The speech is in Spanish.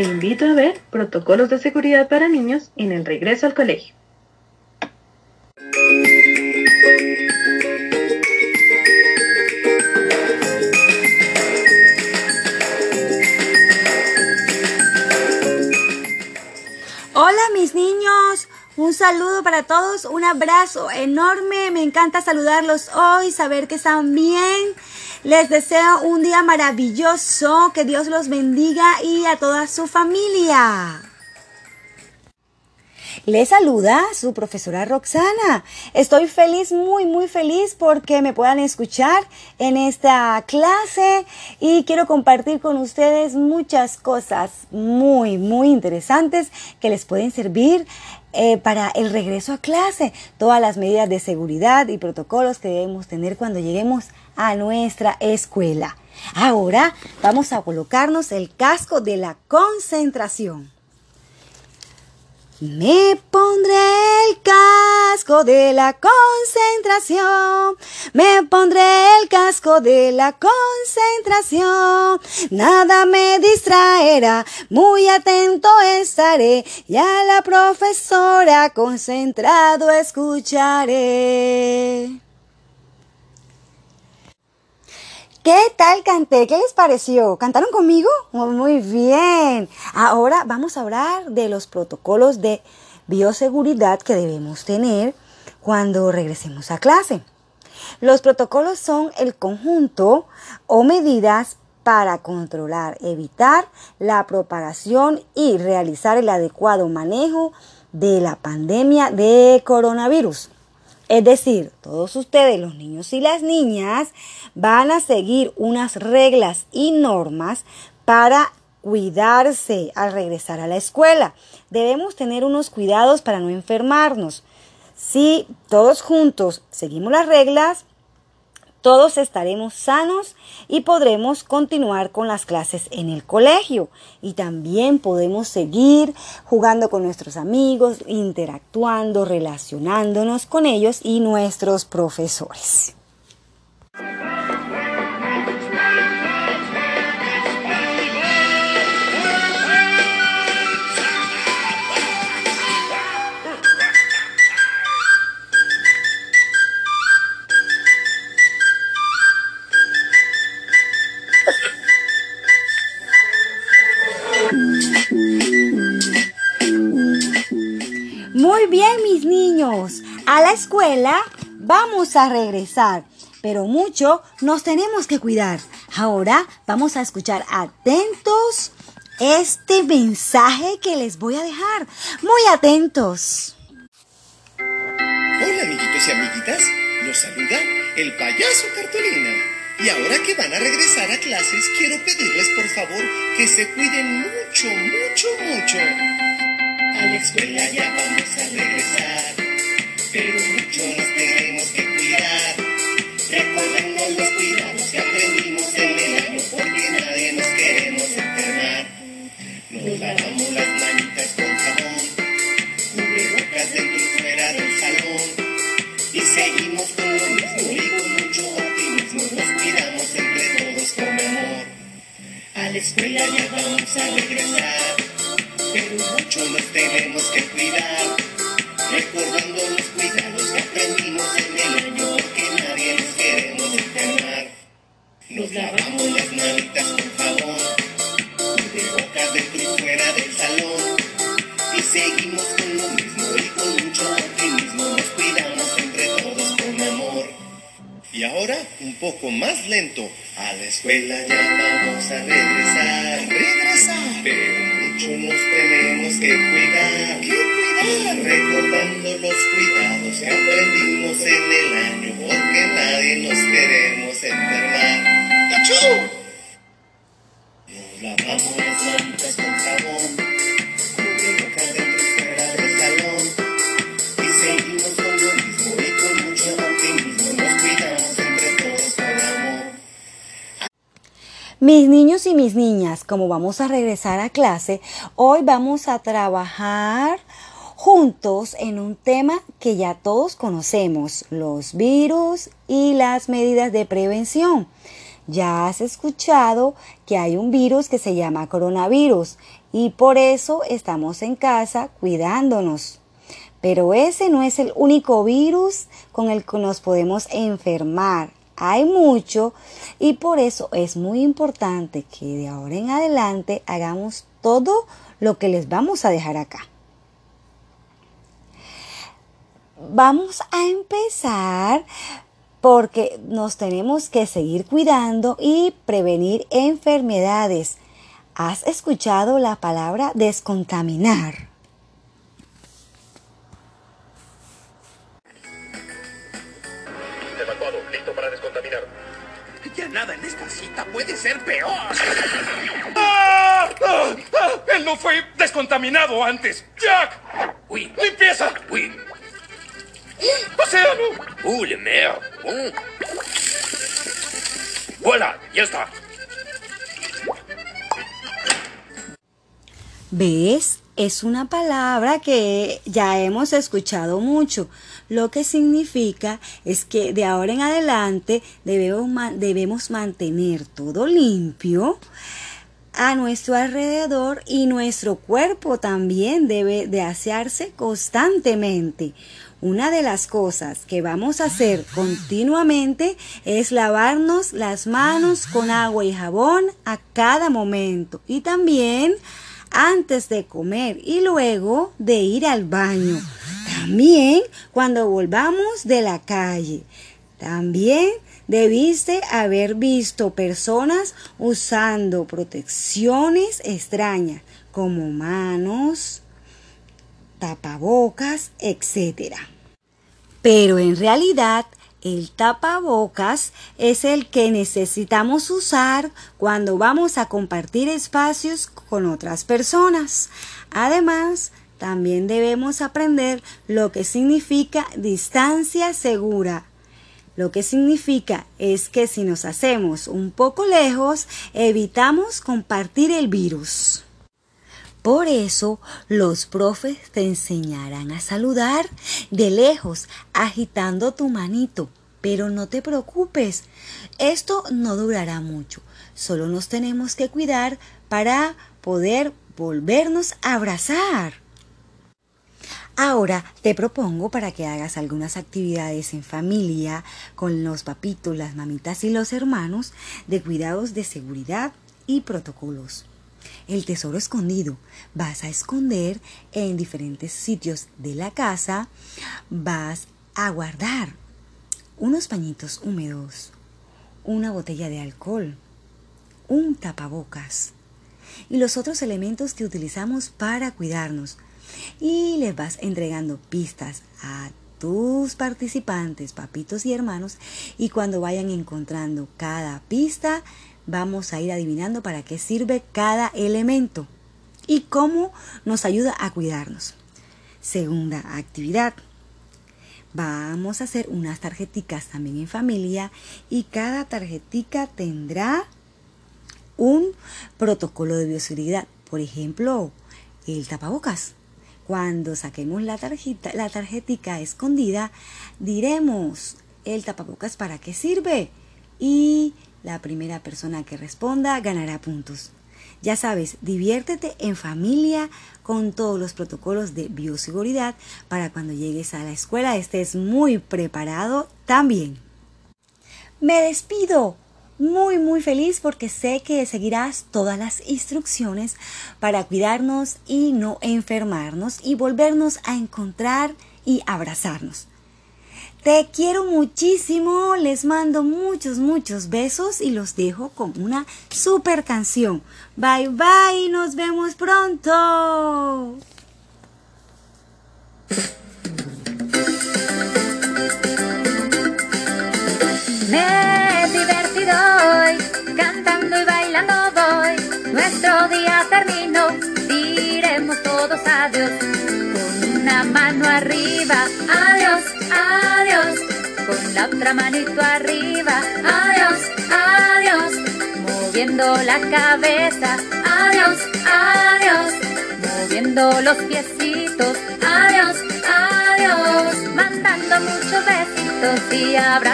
te invito a ver protocolos de seguridad para niños en el regreso al colegio. Hola mis niños, un saludo para todos, un abrazo enorme, me encanta saludarlos hoy, saber que están bien. Les deseo un día maravilloso, que Dios los bendiga y a toda su familia. Les saluda su profesora Roxana. Estoy feliz, muy, muy feliz porque me puedan escuchar en esta clase y quiero compartir con ustedes muchas cosas muy, muy interesantes que les pueden servir eh, para el regreso a clase, todas las medidas de seguridad y protocolos que debemos tener cuando lleguemos a nuestra escuela. Ahora vamos a colocarnos el casco de la concentración. Me pondré el casco de la concentración, me pondré el casco de la concentración, nada me distraerá, muy atento estaré. Y a la profesora concentrado escucharé. ¿Qué tal canté? ¿Qué les pareció? ¿Cantaron conmigo? Muy bien. Ahora vamos a hablar de los protocolos de bioseguridad que debemos tener cuando regresemos a clase. Los protocolos son el conjunto o medidas para controlar, evitar la propagación y realizar el adecuado manejo de la pandemia de coronavirus. Es decir, todos ustedes, los niños y las niñas, van a seguir unas reglas y normas para cuidarse al regresar a la escuela. Debemos tener unos cuidados para no enfermarnos. Si todos juntos seguimos las reglas, todos estaremos sanos y podremos continuar con las clases en el colegio. Y también podemos seguir jugando con nuestros amigos, interactuando, relacionándonos con ellos y nuestros profesores. Muy bien, mis niños. A la escuela vamos a regresar, pero mucho nos tenemos que cuidar. Ahora vamos a escuchar atentos este mensaje que les voy a dejar. Muy atentos. Hola, amiguitos y amiguitas. Los saluda el payaso Cartolina. Y ahora que van a regresar a clases, quiero pedirles por favor que se cuiden mucho, mucho, mucho. A la escuela ya vamos a regresar, pero la escuela ya vamos a regresar. Pero mucho nos tenemos que cuidar, recordando los cuidados que aprendimos en el año, porque nadie nos queremos enfermar. Nos lavamos las manitas con jabón, poco más lento, a la escuela ya vamos a regresar, regresar, pero mucho nos tenemos que cuidar, que cuidar, recordando los cuidados que aprendimos en el año, porque nadie nos queremos enfermar. ¡Achú! Mis niños y mis niñas, como vamos a regresar a clase, hoy vamos a trabajar juntos en un tema que ya todos conocemos, los virus y las medidas de prevención. Ya has escuchado que hay un virus que se llama coronavirus y por eso estamos en casa cuidándonos. Pero ese no es el único virus con el que nos podemos enfermar. Hay mucho y por eso es muy importante que de ahora en adelante hagamos todo lo que les vamos a dejar acá. Vamos a empezar porque nos tenemos que seguir cuidando y prevenir enfermedades. ¿Has escuchado la palabra descontaminar? Ser peor. ¡Ah! ¡Ah! ¡Ah! ¡Él no fue descontaminado antes! ¡Jack! Oui. ¡Limpieza! Oui. ¡Océano! Uh, le mer. Mm. Voilà, ya está. ¿Ves? Es una palabra que ya hemos escuchado mucho. Lo que significa es que de ahora en adelante debemos, debemos mantener todo limpio a nuestro alrededor y nuestro cuerpo también debe de asearse constantemente. Una de las cosas que vamos a hacer continuamente es lavarnos las manos con agua y jabón a cada momento y también antes de comer y luego de ir al baño. También cuando volvamos de la calle. También debiste haber visto personas usando protecciones extrañas como manos, tapabocas, etc. Pero en realidad el tapabocas es el que necesitamos usar cuando vamos a compartir espacios con otras personas. Además, también debemos aprender lo que significa distancia segura. Lo que significa es que si nos hacemos un poco lejos, evitamos compartir el virus. Por eso los profes te enseñarán a saludar de lejos, agitando tu manito. Pero no te preocupes, esto no durará mucho. Solo nos tenemos que cuidar para poder volvernos a abrazar. Ahora te propongo para que hagas algunas actividades en familia con los papitos, las mamitas y los hermanos de cuidados de seguridad y protocolos. El tesoro escondido. Vas a esconder en diferentes sitios de la casa. Vas a guardar unos pañitos húmedos, una botella de alcohol, un tapabocas y los otros elementos que utilizamos para cuidarnos. Y les vas entregando pistas a tus participantes, papitos y hermanos, y cuando vayan encontrando cada pista, vamos a ir adivinando para qué sirve cada elemento y cómo nos ayuda a cuidarnos. Segunda actividad. Vamos a hacer unas tarjeticas también en familia y cada tarjetica tendrá un protocolo de bioseguridad. Por ejemplo, el tapabocas. Cuando saquemos la tarjeta, la tarjetica escondida, diremos el tapabocas para qué sirve y la primera persona que responda ganará puntos. Ya sabes, diviértete en familia con todos los protocolos de bioseguridad para cuando llegues a la escuela estés muy preparado también. Me despido muy muy feliz porque sé que seguirás todas las instrucciones para cuidarnos y no enfermarnos y volvernos a encontrar y abrazarnos. Te quiero muchísimo, les mando muchos, muchos besos y los dejo con una super canción. Bye bye, nos vemos pronto. Arriba, adiós, adiós. Con la otra manito arriba, adiós, adiós. Moviendo la cabeza, adiós, adiós. Moviendo los piecitos, adiós, adiós. Mandando muchos besitos y abrazos.